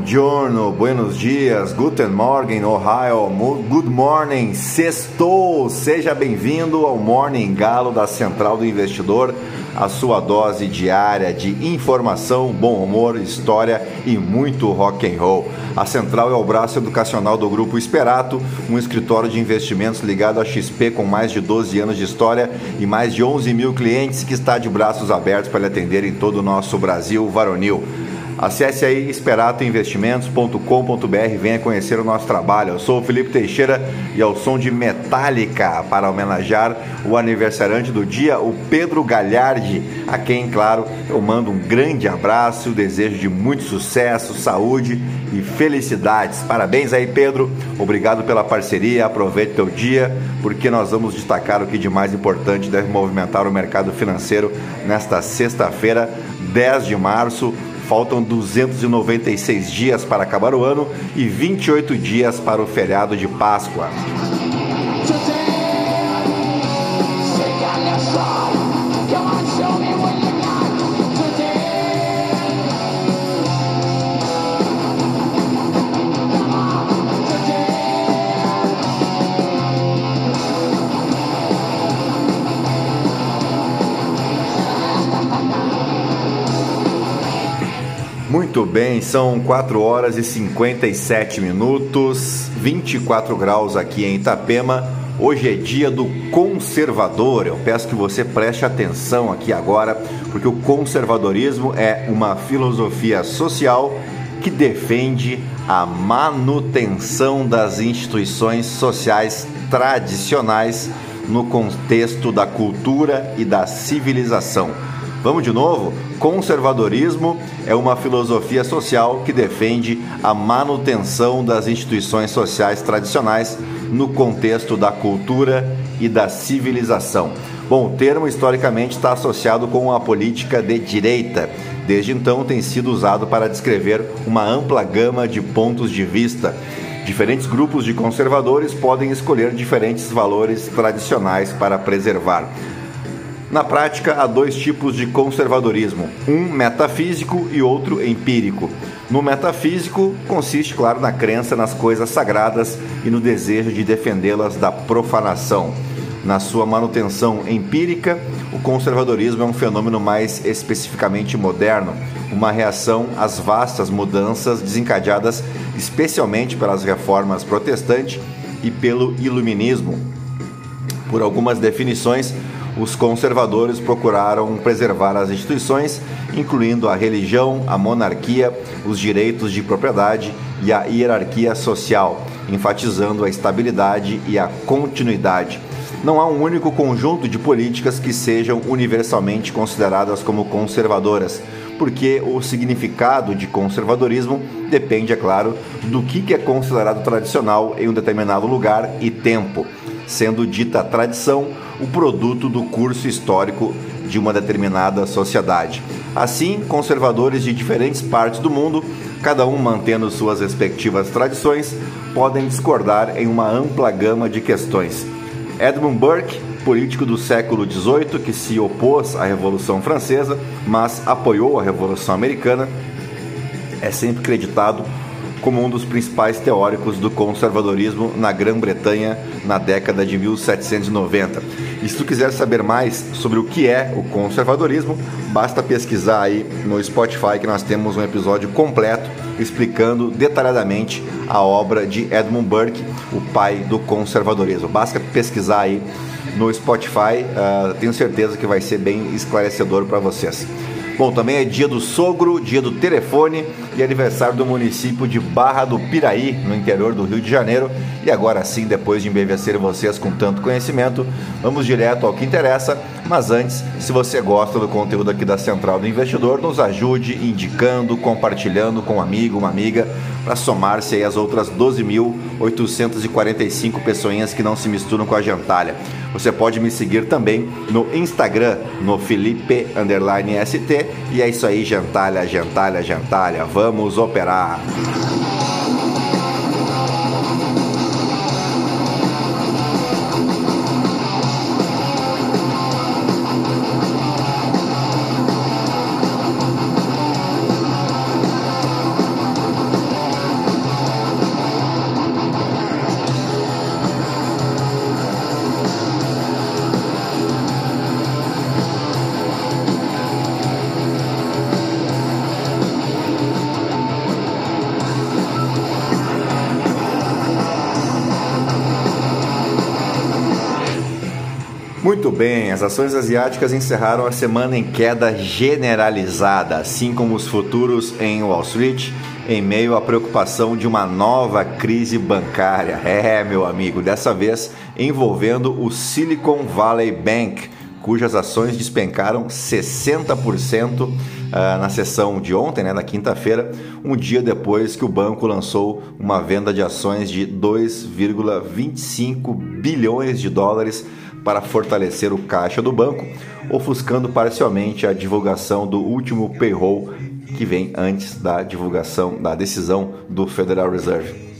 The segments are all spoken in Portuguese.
buongiorno, buenos dias, guten morgen, Ohio, good morning, sextou. Seja bem-vindo ao Morning Galo da Central do Investidor, a sua dose diária de informação, bom humor, história e muito rock and roll. A Central é o braço educacional do Grupo Esperato, um escritório de investimentos ligado à XP com mais de 12 anos de história e mais de 11 mil clientes que está de braços abertos para lhe atender em todo o nosso Brasil varonil. Acesse aí esperatoinvestimentos.com.br, venha conhecer o nosso trabalho. Eu sou o Felipe Teixeira e ao som de Metallica para homenagear o aniversariante do dia, o Pedro Galhardi, a quem, claro, eu mando um grande abraço, desejo de muito sucesso, saúde e felicidades. Parabéns aí, Pedro. Obrigado pela parceria. Aproveite teu dia, porque nós vamos destacar o que de mais importante deve movimentar o mercado financeiro nesta sexta-feira, 10 de março Faltam 296 dias para acabar o ano e 28 dias para o feriado de Páscoa. Bem, são 4 horas e 57 minutos, 24 graus aqui em Itapema. Hoje é dia do conservador. Eu peço que você preste atenção aqui agora, porque o conservadorismo é uma filosofia social que defende a manutenção das instituições sociais tradicionais no contexto da cultura e da civilização. Vamos de novo? Conservadorismo é uma filosofia social que defende a manutenção das instituições sociais tradicionais no contexto da cultura e da civilização. Bom, o termo historicamente está associado com a política de direita. Desde então tem sido usado para descrever uma ampla gama de pontos de vista. Diferentes grupos de conservadores podem escolher diferentes valores tradicionais para preservar. Na prática, há dois tipos de conservadorismo: um metafísico e outro empírico. No metafísico, consiste, claro, na crença nas coisas sagradas e no desejo de defendê-las da profanação. Na sua manutenção empírica, o conservadorismo é um fenômeno mais especificamente moderno, uma reação às vastas mudanças desencadeadas especialmente pelas reformas protestantes e pelo iluminismo. Por algumas definições, os conservadores procuraram preservar as instituições, incluindo a religião, a monarquia, os direitos de propriedade e a hierarquia social, enfatizando a estabilidade e a continuidade. Não há um único conjunto de políticas que sejam universalmente consideradas como conservadoras, porque o significado de conservadorismo depende, é claro, do que é considerado tradicional em um determinado lugar e tempo sendo dita tradição o produto do curso histórico de uma determinada sociedade. Assim, conservadores de diferentes partes do mundo, cada um mantendo suas respectivas tradições, podem discordar em uma ampla gama de questões. Edmund Burke, político do século XVIII que se opôs à Revolução Francesa, mas apoiou a Revolução Americana, é sempre creditado como um dos principais teóricos do conservadorismo na Grã-Bretanha na década de 1790. E se tu quiser saber mais sobre o que é o conservadorismo, basta pesquisar aí no Spotify que nós temos um episódio completo explicando detalhadamente a obra de Edmund Burke, o pai do conservadorismo. Basta pesquisar aí no Spotify, uh, tenho certeza que vai ser bem esclarecedor para vocês. Bom, também é dia do sogro, dia do telefone e aniversário do município de Barra do Piraí, no interior do Rio de Janeiro. E agora sim, depois de embevecer vocês com tanto conhecimento, vamos direto ao que interessa. Mas antes, se você gosta do conteúdo aqui da Central do Investidor, nos ajude indicando, compartilhando com um amigo, uma amiga, para somar-se as outras 12.845 pessoinhas que não se misturam com a gentalha. Você pode me seguir também no Instagram, no Felipe ST. E é isso aí, gentalha, gentalha, gentalha. Vamos operar! Bem, as ações asiáticas encerraram a semana em queda generalizada, assim como os futuros em Wall Street, em meio à preocupação de uma nova crise bancária. É, meu amigo, dessa vez envolvendo o Silicon Valley Bank, cujas ações despencaram 60% ah, na sessão de ontem, né, na quinta-feira, um dia depois que o banco lançou uma venda de ações de 2,25 bilhões de dólares para fortalecer o caixa do banco, ofuscando parcialmente a divulgação do último payroll que vem antes da divulgação da decisão do Federal Reserve.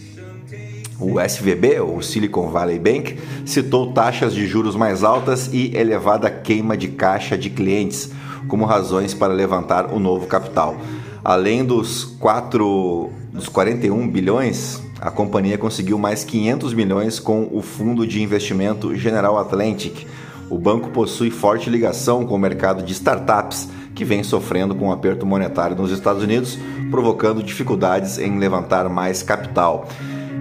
O SVB, o Silicon Valley Bank, citou taxas de juros mais altas e elevada queima de caixa de clientes como razões para levantar o novo capital. Além dos, 4, dos 41 bilhões a companhia conseguiu mais 500 milhões com o fundo de investimento General Atlantic. O banco possui forte ligação com o mercado de startups, que vem sofrendo com o um aperto monetário nos Estados Unidos, provocando dificuldades em levantar mais capital.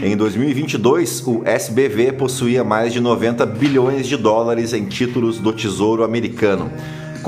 Em 2022, o SBV possuía mais de 90 bilhões de dólares em títulos do Tesouro Americano.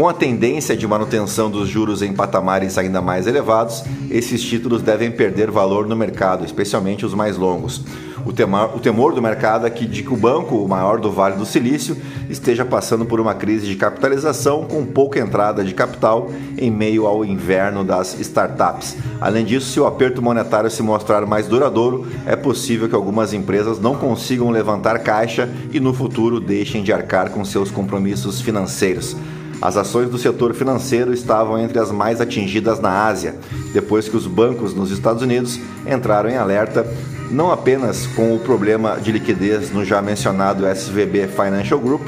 Com a tendência de manutenção dos juros em patamares ainda mais elevados, esses títulos devem perder valor no mercado, especialmente os mais longos. O temor, o temor do mercado é que, de que o banco, o maior do Vale do Silício, esteja passando por uma crise de capitalização com pouca entrada de capital em meio ao inverno das startups. Além disso, se o aperto monetário se mostrar mais duradouro, é possível que algumas empresas não consigam levantar caixa e no futuro deixem de arcar com seus compromissos financeiros. As ações do setor financeiro estavam entre as mais atingidas na Ásia, depois que os bancos nos Estados Unidos entraram em alerta não apenas com o problema de liquidez no já mencionado SVB Financial Group,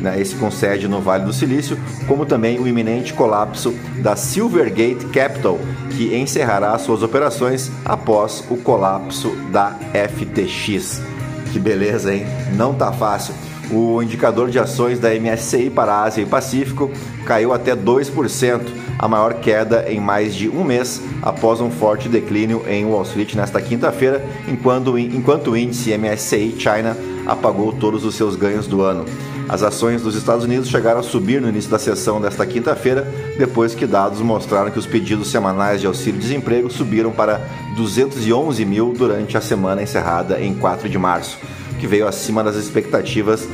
né, esse com sede no Vale do Silício, como também o iminente colapso da Silvergate Capital, que encerrará suas operações após o colapso da FTX. Que beleza, hein? Não tá fácil. O indicador de ações da MSCI para a Ásia e Pacífico caiu até 2%, a maior queda em mais de um mês após um forte declínio em Wall Street nesta quinta-feira, enquanto, enquanto o índice MSCI China apagou todos os seus ganhos do ano. As ações dos Estados Unidos chegaram a subir no início da sessão desta quinta-feira, depois que dados mostraram que os pedidos semanais de auxílio-desemprego subiram para 211 mil durante a semana encerrada em 4 de março que veio acima das expectativas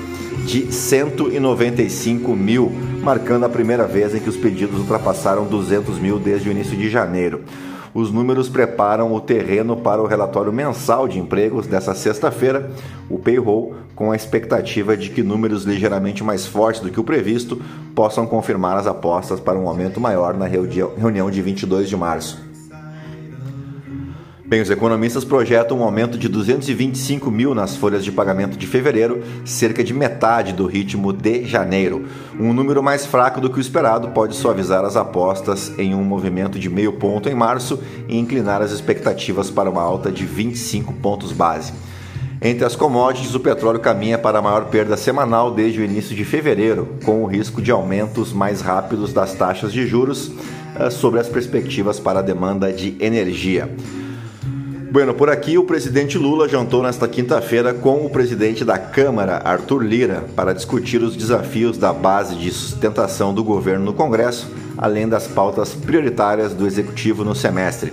de 195 mil, marcando a primeira vez em que os pedidos ultrapassaram 200 mil desde o início de janeiro. Os números preparam o terreno para o relatório mensal de empregos dessa sexta-feira, o payroll, com a expectativa de que números ligeiramente mais fortes do que o previsto possam confirmar as apostas para um aumento maior na reunião de 22 de março. Bem, os economistas projetam um aumento de 225 mil nas folhas de pagamento de fevereiro, cerca de metade do ritmo de janeiro. Um número mais fraco do que o esperado pode suavizar as apostas em um movimento de meio ponto em março e inclinar as expectativas para uma alta de 25 pontos base. Entre as commodities, o petróleo caminha para a maior perda semanal desde o início de fevereiro, com o risco de aumentos mais rápidos das taxas de juros eh, sobre as perspectivas para a demanda de energia. Bueno, por aqui o presidente Lula jantou nesta quinta-feira com o presidente da Câmara, Arthur Lira, para discutir os desafios da base de sustentação do governo no Congresso, além das pautas prioritárias do executivo no semestre.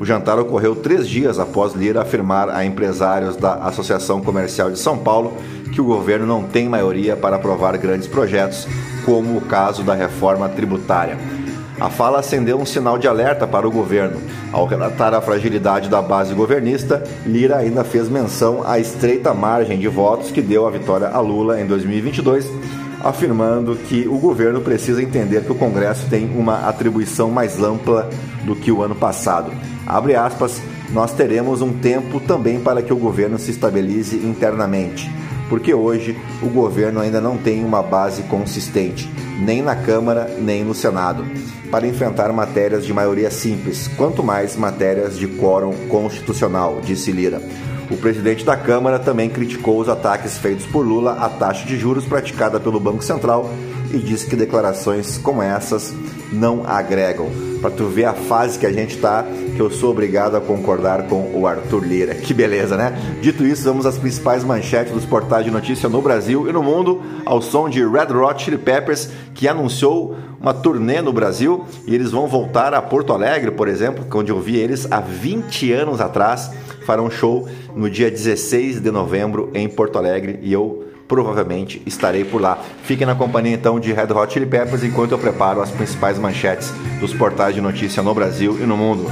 O jantar ocorreu três dias após Lira afirmar a empresários da Associação Comercial de São Paulo que o governo não tem maioria para aprovar grandes projetos, como o caso da reforma tributária. A fala acendeu um sinal de alerta para o governo. Ao relatar a fragilidade da base governista, Lira ainda fez menção à estreita margem de votos que deu a vitória a Lula em 2022, afirmando que o governo precisa entender que o Congresso tem uma atribuição mais ampla do que o ano passado. Abre aspas, nós teremos um tempo também para que o governo se estabilize internamente, porque hoje o governo ainda não tem uma base consistente, nem na Câmara nem no Senado para enfrentar matérias de maioria simples, quanto mais matérias de quórum constitucional, disse Lira. O presidente da Câmara também criticou os ataques feitos por Lula à taxa de juros praticada pelo Banco Central e disse que declarações como essas não agregam. Para tu ver a fase que a gente tá, que eu sou obrigado a concordar com o Arthur Lira. Que beleza, né? Dito isso, vamos às principais manchetes dos portais de notícia no Brasil e no mundo, ao som de Red Hot Chili Peppers, que anunciou uma turnê no Brasil e eles vão voltar a Porto Alegre, por exemplo, onde eu vi eles há 20 anos atrás, farão show no dia 16 de novembro em Porto Alegre e eu provavelmente estarei por lá. Fiquem na companhia então de Red Hot Chili Peppers enquanto eu preparo as principais manchetes dos portais de notícia no Brasil e no mundo.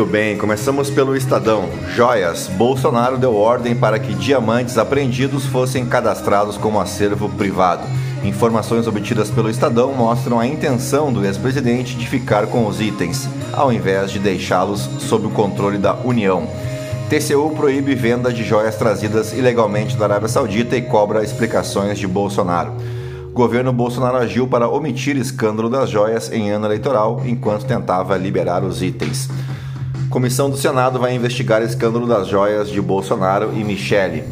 Muito bem, começamos pelo Estadão. Joias. Bolsonaro deu ordem para que diamantes apreendidos fossem cadastrados como acervo privado. Informações obtidas pelo Estadão mostram a intenção do ex-presidente de ficar com os itens, ao invés de deixá-los sob o controle da União. TCU proíbe venda de joias trazidas ilegalmente da Arábia Saudita e cobra explicações de Bolsonaro. Governo Bolsonaro agiu para omitir escândalo das joias em ano eleitoral enquanto tentava liberar os itens. Comissão do Senado vai investigar escândalo das joias de Bolsonaro e Michele.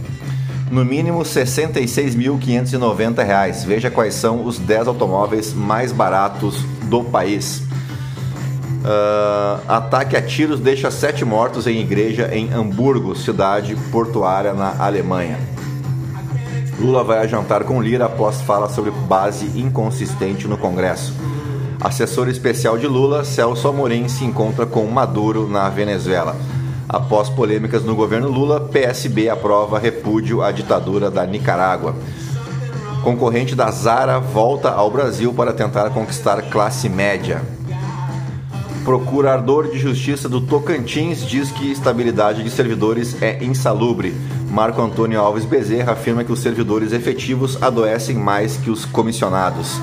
No mínimo R$ 66.590. Veja quais são os 10 automóveis mais baratos do país. Uh, ataque a tiros deixa sete mortos em igreja em Hamburgo, cidade portuária na Alemanha. Lula vai jantar com Lira após fala sobre base inconsistente no Congresso. Assessor especial de Lula, Celso Amorim, se encontra com Maduro na Venezuela. Após polêmicas no governo Lula, PSB aprova repúdio à ditadura da Nicarágua. Concorrente da Zara volta ao Brasil para tentar conquistar classe média. Procurador de Justiça do Tocantins diz que estabilidade de servidores é insalubre. Marco Antônio Alves Bezerra afirma que os servidores efetivos adoecem mais que os comissionados.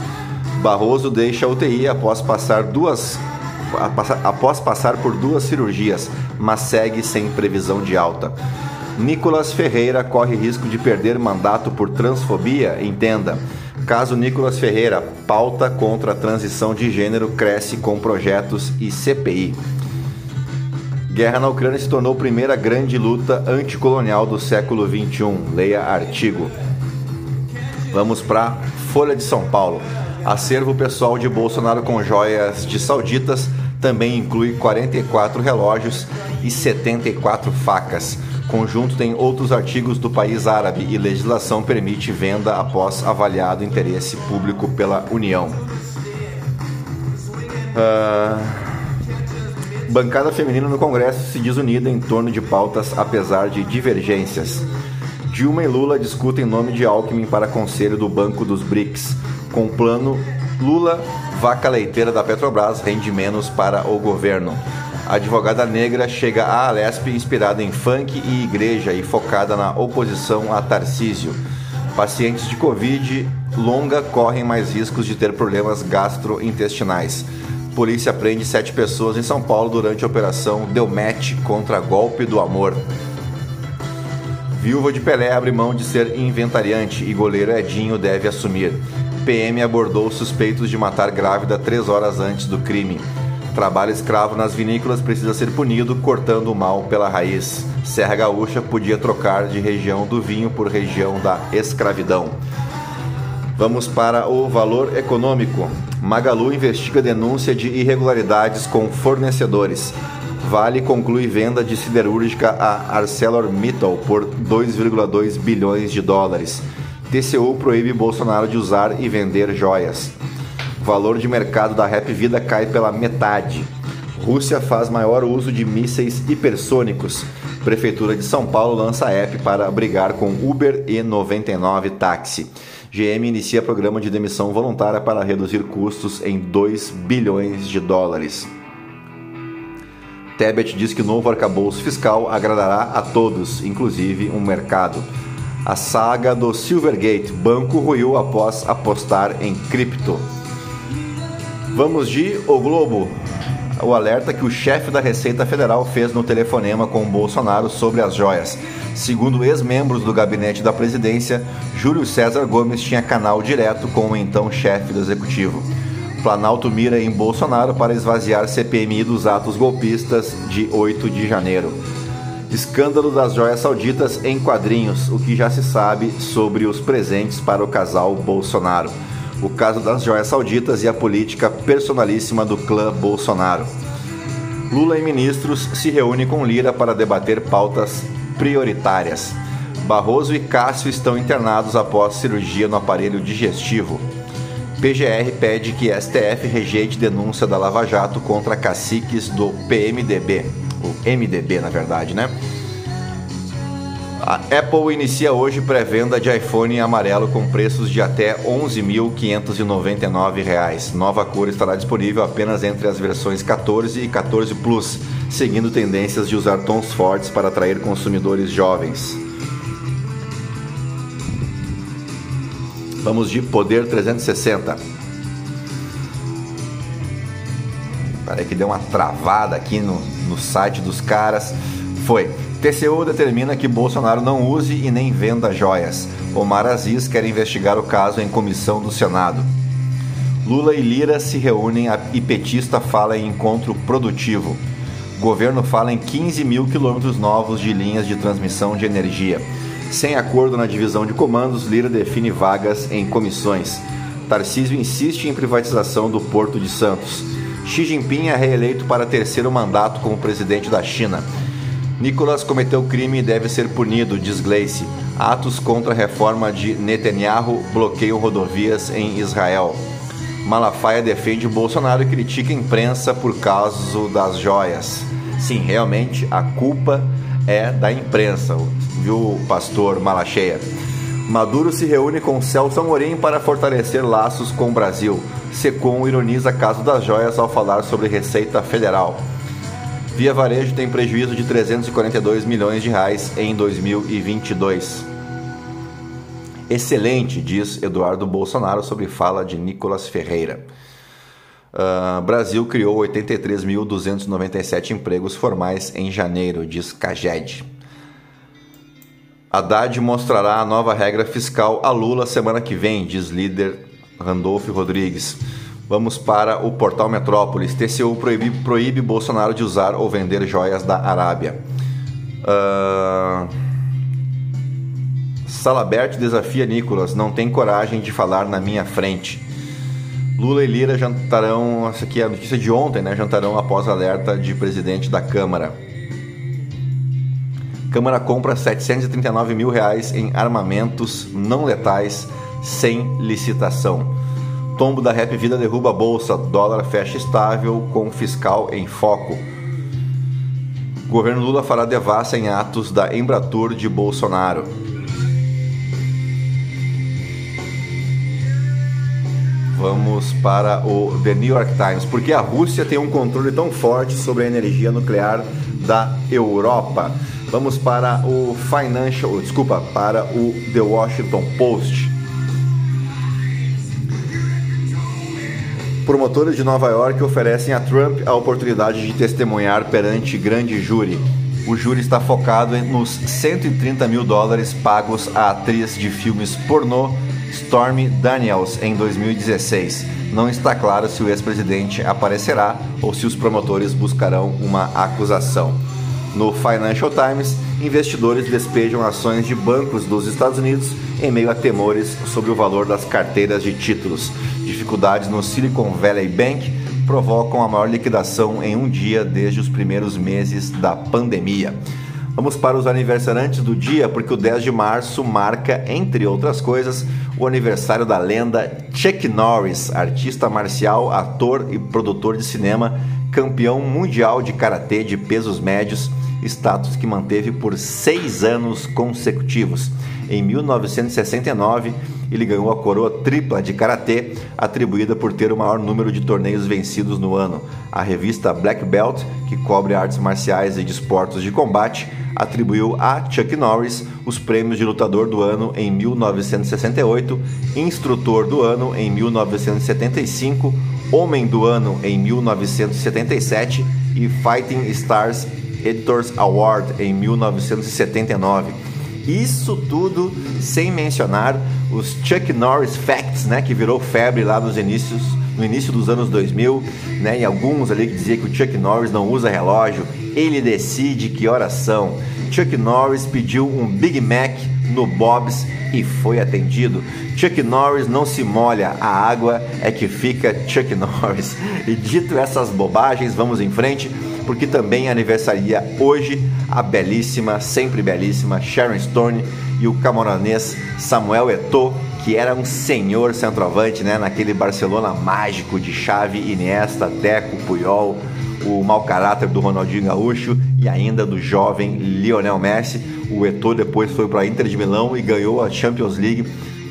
Barroso deixa a UTI após passar duas após passar por duas cirurgias, mas segue sem previsão de alta. Nicolas Ferreira corre risco de perder mandato por transfobia? Entenda. Caso Nicolas Ferreira, pauta contra a transição de gênero cresce com projetos e CPI. Guerra na Ucrânia se tornou a primeira grande luta anticolonial do século XXI. Leia artigo. Vamos para Folha de São Paulo. Acervo pessoal de Bolsonaro com joias de sauditas também inclui 44 relógios e 74 facas. Conjunto tem outros artigos do país árabe e legislação permite venda após avaliado interesse público pela União. Uh... Bancada feminina no Congresso se diz unida em torno de pautas apesar de divergências. Dilma e Lula discutem nome de Alckmin para conselho do Banco dos BRICS com o plano Lula, vaca leiteira da Petrobras rende menos para o governo. A advogada negra chega à Alesp inspirada em funk e igreja e focada na oposição a Tarcísio. Pacientes de Covid longa correm mais riscos de ter problemas gastrointestinais. Polícia prende sete pessoas em São Paulo durante a operação Deu Match contra golpe do amor. Viúva de Pelé abre mão de ser inventariante e goleiro Edinho deve assumir. PM abordou suspeitos de matar grávida três horas antes do crime. Trabalho escravo nas vinícolas precisa ser punido cortando o mal pela raiz. Serra Gaúcha podia trocar de região do vinho por região da escravidão. Vamos para o valor econômico. Magalu investiga denúncia de irregularidades com fornecedores. Vale conclui venda de siderúrgica a ArcelorMittal por 2,2 bilhões de dólares. TCU proíbe Bolsonaro de usar e vender joias. Valor de mercado da Rap Vida cai pela metade. Rússia faz maior uso de mísseis hipersônicos. Prefeitura de São Paulo lança app para brigar com Uber e 99 Táxi. GM inicia programa de demissão voluntária para reduzir custos em 2 bilhões de dólares. Tebet diz que o novo arcabouço fiscal agradará a todos, inclusive o um mercado. A saga do Silvergate, banco ruiu após apostar em cripto. Vamos de O Globo. O alerta que o chefe da Receita Federal fez no telefonema com Bolsonaro sobre as joias. Segundo ex-membros do gabinete da presidência, Júlio César Gomes tinha canal direto com o então chefe do executivo. Planalto mira em Bolsonaro para esvaziar CPMI dos atos golpistas de 8 de janeiro. Escândalo das joias sauditas em quadrinhos, o que já se sabe sobre os presentes para o casal Bolsonaro o caso das joias sauditas e a política personalíssima do clã Bolsonaro. Lula e ministros se reúnem com Lira para debater pautas prioritárias. Barroso e Cássio estão internados após cirurgia no aparelho digestivo. PGR pede que STF rejeite denúncia da Lava Jato contra caciques do PMDB, o MDB na verdade, né? A Apple inicia hoje pré-venda de iPhone amarelo com preços de até R$ 11.599. Nova cor estará disponível apenas entre as versões 14 e 14 Plus, seguindo tendências de usar tons fortes para atrair consumidores jovens. Vamos de Poder 360. Parece que deu uma travada aqui no, no site dos caras. Foi. TCU determina que Bolsonaro não use e nem venda joias. Omar Aziz quer investigar o caso em comissão do Senado. Lula e Lira se reúnem e petista fala em encontro produtivo. Governo fala em 15 mil quilômetros novos de linhas de transmissão de energia. Sem acordo na divisão de comandos, Lira define vagas em comissões. Tarcísio insiste em privatização do Porto de Santos. Xi Jinping é reeleito para terceiro mandato como presidente da China. Nicolas cometeu crime e deve ser punido, diz Gleice. Atos contra a reforma de Netanyahu bloqueiam rodovias em Israel. Malafaia defende Bolsonaro e critica a imprensa por causa das joias. Sim, realmente a culpa é da imprensa, viu, pastor Malacheia? Maduro se reúne com Celso Amorim para fortalecer laços com o Brasil. Secom ironiza caso das joias ao falar sobre Receita Federal. Via Varejo tem prejuízo de 342 milhões de reais em 2022. Excelente, diz Eduardo Bolsonaro sobre fala de Nicolas Ferreira. Uh, Brasil criou 83.297 empregos formais em janeiro, diz Caged. Haddad mostrará a nova regra fiscal a Lula semana que vem, diz líder Randolfo Rodrigues. Vamos para o portal Metrópolis. TCU proíbe, proíbe Bolsonaro de usar ou vender joias da Arábia. Uh... Salabert desafia Nicolas. Não tem coragem de falar na minha frente. Lula e Lira jantarão. Essa aqui é a notícia de ontem, né? Jantarão após alerta de presidente da Câmara. Câmara compra 739 mil reais em armamentos não letais sem licitação. Tombo da Rap Vida derruba a bolsa, dólar fecha estável com fiscal em foco. Governo Lula fará devassa em atos da Embratur de Bolsonaro. Vamos para o The New York Times. Porque a Rússia tem um controle tão forte sobre a energia nuclear da Europa. Vamos para o Financial, desculpa, para o The Washington Post. Promotores de Nova York oferecem a Trump a oportunidade de testemunhar perante grande júri. O júri está focado nos 130 mil dólares pagos à atriz de filmes pornô Stormy Daniels em 2016. Não está claro se o ex-presidente aparecerá ou se os promotores buscarão uma acusação. No Financial Times, investidores despejam ações de bancos dos Estados Unidos em meio a temores sobre o valor das carteiras de títulos. Dificuldades no Silicon Valley Bank provocam a maior liquidação em um dia desde os primeiros meses da pandemia. Vamos para os aniversariantes do dia, porque o 10 de março marca, entre outras coisas, o aniversário da lenda Chuck Norris, artista marcial, ator e produtor de cinema, campeão mundial de karatê de pesos médios status que manteve por seis anos consecutivos. Em 1969, ele ganhou a coroa tripla de karatê, atribuída por ter o maior número de torneios vencidos no ano. A revista Black Belt, que cobre artes marciais e desportos de combate, atribuiu a Chuck Norris os prêmios de lutador do ano em 1968, instrutor do ano em 1975, Homem do Ano em 1977 e Fighting Stars Editors Award em 1979. Isso tudo sem mencionar os Chuck Norris Facts, né, que virou febre lá nos inícios, no início dos anos 2000, né, e alguns ali que diziam que o Chuck Norris não usa relógio, ele decide que horas são. Chuck Norris pediu um Big Mac no Bob's e foi atendido. Chuck Norris não se molha, a água é que fica Chuck Norris. E dito essas bobagens, vamos em frente, porque também aniversaria hoje a belíssima, sempre belíssima Sharon Stone e o camaronês Samuel Eto'o, que era um senhor centroavante, né, naquele Barcelona mágico de Xavi, Iniesta, Deco, Puyol, o mau caráter do Ronaldinho Gaúcho e ainda do jovem Lionel Messi. O Eto'o depois foi para a Inter de Milão e ganhou a Champions League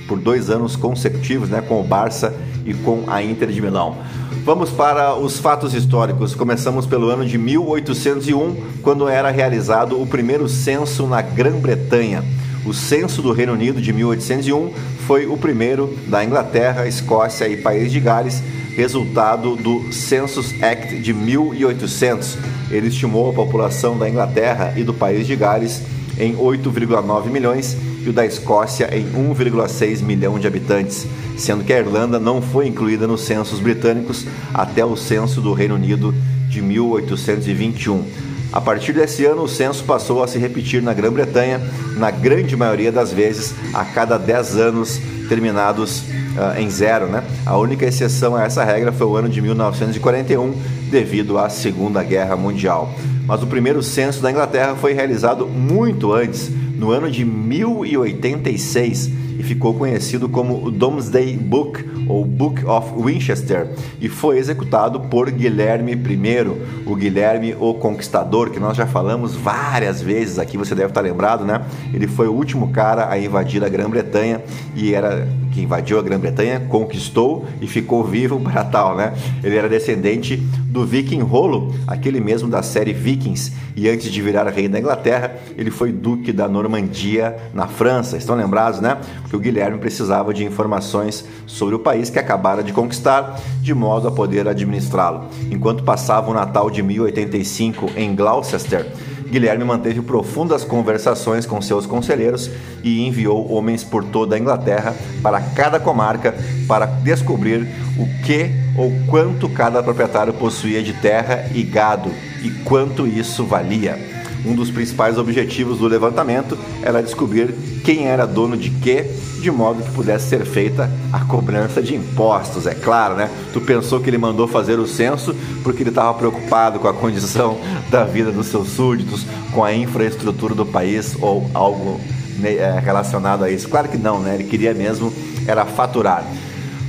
por dois anos consecutivos, né, com o Barça e com a Inter de Milão. Vamos para os fatos históricos. Começamos pelo ano de 1801, quando era realizado o primeiro censo na Grã-Bretanha. O censo do Reino Unido de 1801 foi o primeiro da Inglaterra, Escócia e País de Gales, resultado do Census Act de 1800. Ele estimou a população da Inglaterra e do País de Gales em 8,9 milhões e o da Escócia em 1,6 milhão de habitantes, sendo que a Irlanda não foi incluída nos censos britânicos até o censo do Reino Unido de 1821. A partir desse ano, o censo passou a se repetir na Grã-Bretanha, na grande maioria das vezes, a cada 10 anos terminados uh, em zero. Né? A única exceção a essa regra foi o ano de 1941, devido à Segunda Guerra Mundial. Mas o primeiro censo da Inglaterra foi realizado muito antes, no ano de 1086 e ficou conhecido como o Domesday Book ou Book of Winchester e foi executado por Guilherme I, o Guilherme o Conquistador, que nós já falamos várias vezes aqui, você deve estar lembrado, né? Ele foi o último cara a invadir a Grã-Bretanha e era que invadiu a Grã-Bretanha, conquistou e ficou vivo para tal, né? Ele era descendente do Viking Rolo, aquele mesmo da série Vikings, e antes de virar rei da Inglaterra, ele foi duque da Normandia na França. Estão lembrados, né? Porque o Guilherme precisava de informações sobre o país que acabara de conquistar, de modo a poder administrá-lo. Enquanto passava o Natal de 1085 em Gloucester, Guilherme manteve profundas conversações com seus conselheiros e enviou homens por toda a Inglaterra para cada comarca para descobrir o que ou quanto cada proprietário possuía de terra e gado e quanto isso valia. Um dos principais objetivos do levantamento era descobrir quem era dono de quê, de modo que pudesse ser feita a cobrança de impostos, é claro, né? Tu pensou que ele mandou fazer o censo porque ele estava preocupado com a condição da vida dos seus súditos, com a infraestrutura do país ou algo né, é, relacionado a isso? Claro que não, né? Ele queria mesmo era faturar.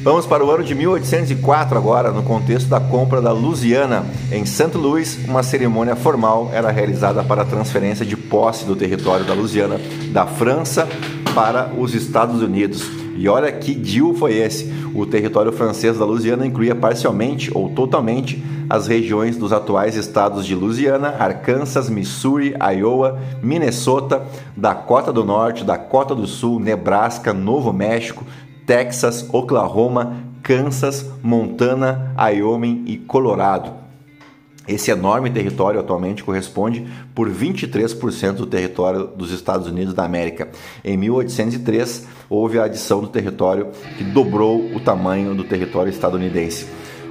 Vamos para o ano de 1804 agora, no contexto da compra da Louisiana. Em St. Louis, uma cerimônia formal era realizada para a transferência de posse do território da Louisiana da França para os Estados Unidos. E olha que deal foi esse. O território francês da Louisiana incluía parcialmente ou totalmente as regiões dos atuais estados de Louisiana, Arkansas, Missouri, Iowa, Minnesota, Dakota do Norte, Dakota do Sul, Nebraska, Novo México, Texas, Oklahoma, Kansas, Montana, Wyoming e Colorado. Esse enorme território atualmente corresponde por 23% do território dos Estados Unidos da América. Em 1803, houve a adição do território que dobrou o tamanho do território estadunidense.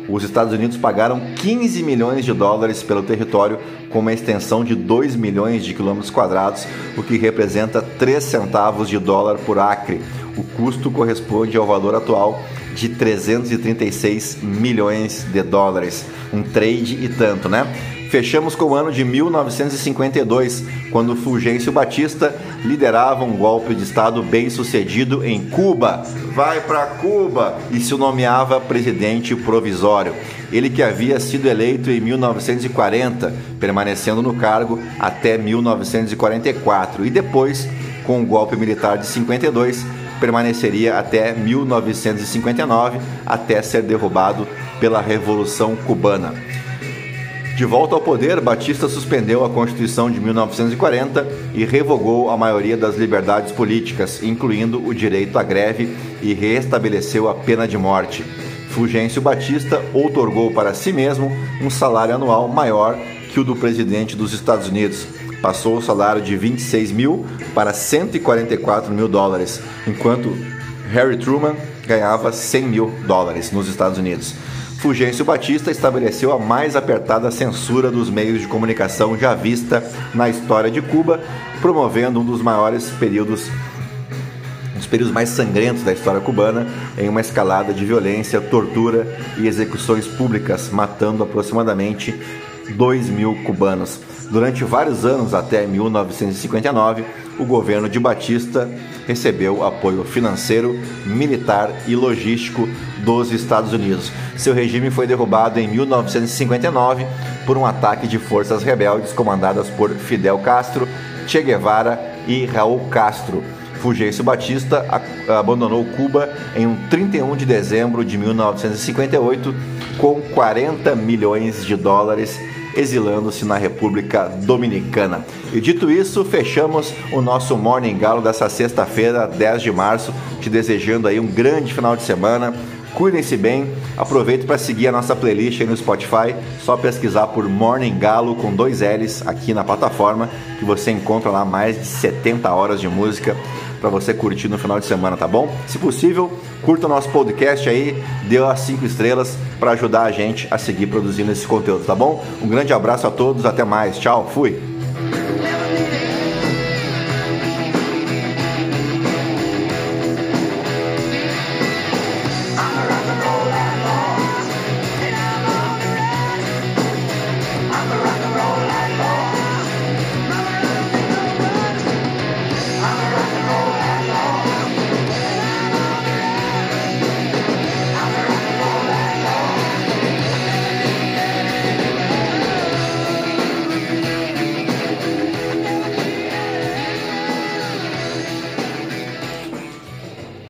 Os Estados Unidos pagaram 15 milhões de dólares pelo território, com uma extensão de 2 milhões de quilômetros quadrados, o que representa 3 centavos de dólar por acre, o custo corresponde ao valor atual de 336 milhões de dólares. Um trade e tanto, né? Fechamos com o ano de 1952, quando Fulgêncio Batista liderava um golpe de Estado bem sucedido em Cuba. Vai para Cuba e se nomeava presidente provisório. Ele que havia sido eleito em 1940, permanecendo no cargo até 1944 e depois, com o golpe militar de 52, permaneceria até 1959, até ser derrubado pela Revolução Cubana. De volta ao poder, Batista suspendeu a Constituição de 1940 e revogou a maioria das liberdades políticas, incluindo o direito à greve, e reestabeleceu a pena de morte. Fulgêncio Batista outorgou para si mesmo um salário anual maior que o do presidente dos Estados Unidos. Passou o salário de 26 mil para 144 mil dólares, enquanto Harry Truman ganhava 100 mil dólares nos Estados Unidos. Fulgêncio Batista estabeleceu a mais apertada censura dos meios de comunicação já vista na história de Cuba, promovendo um dos maiores períodos os períodos mais sangrentos da história cubana, em uma escalada de violência, tortura e execuções públicas, matando aproximadamente 2 mil cubanos. Durante vários anos, até 1959, o governo de Batista recebeu apoio financeiro, militar e logístico dos Estados Unidos. Seu regime foi derrubado em 1959 por um ataque de forças rebeldes comandadas por Fidel Castro, Che Guevara e Raul Castro. Fulgêncio Batista abandonou Cuba em um 31 de dezembro de 1958 com 40 milhões de dólares exilando-se na República Dominicana. E dito isso, fechamos o nosso Morning Galo dessa sexta-feira, 10 de março, te desejando aí um grande final de semana. Cuidem-se bem, aproveite para seguir a nossa playlist aí no Spotify, só pesquisar por Morning Galo com dois L's aqui na plataforma, que você encontra lá mais de 70 horas de música para você curtir no final de semana, tá bom? Se possível, curta o nosso podcast aí, dê as cinco estrelas para ajudar a gente a seguir produzindo esse conteúdo, tá bom? Um grande abraço a todos, até mais, tchau, fui!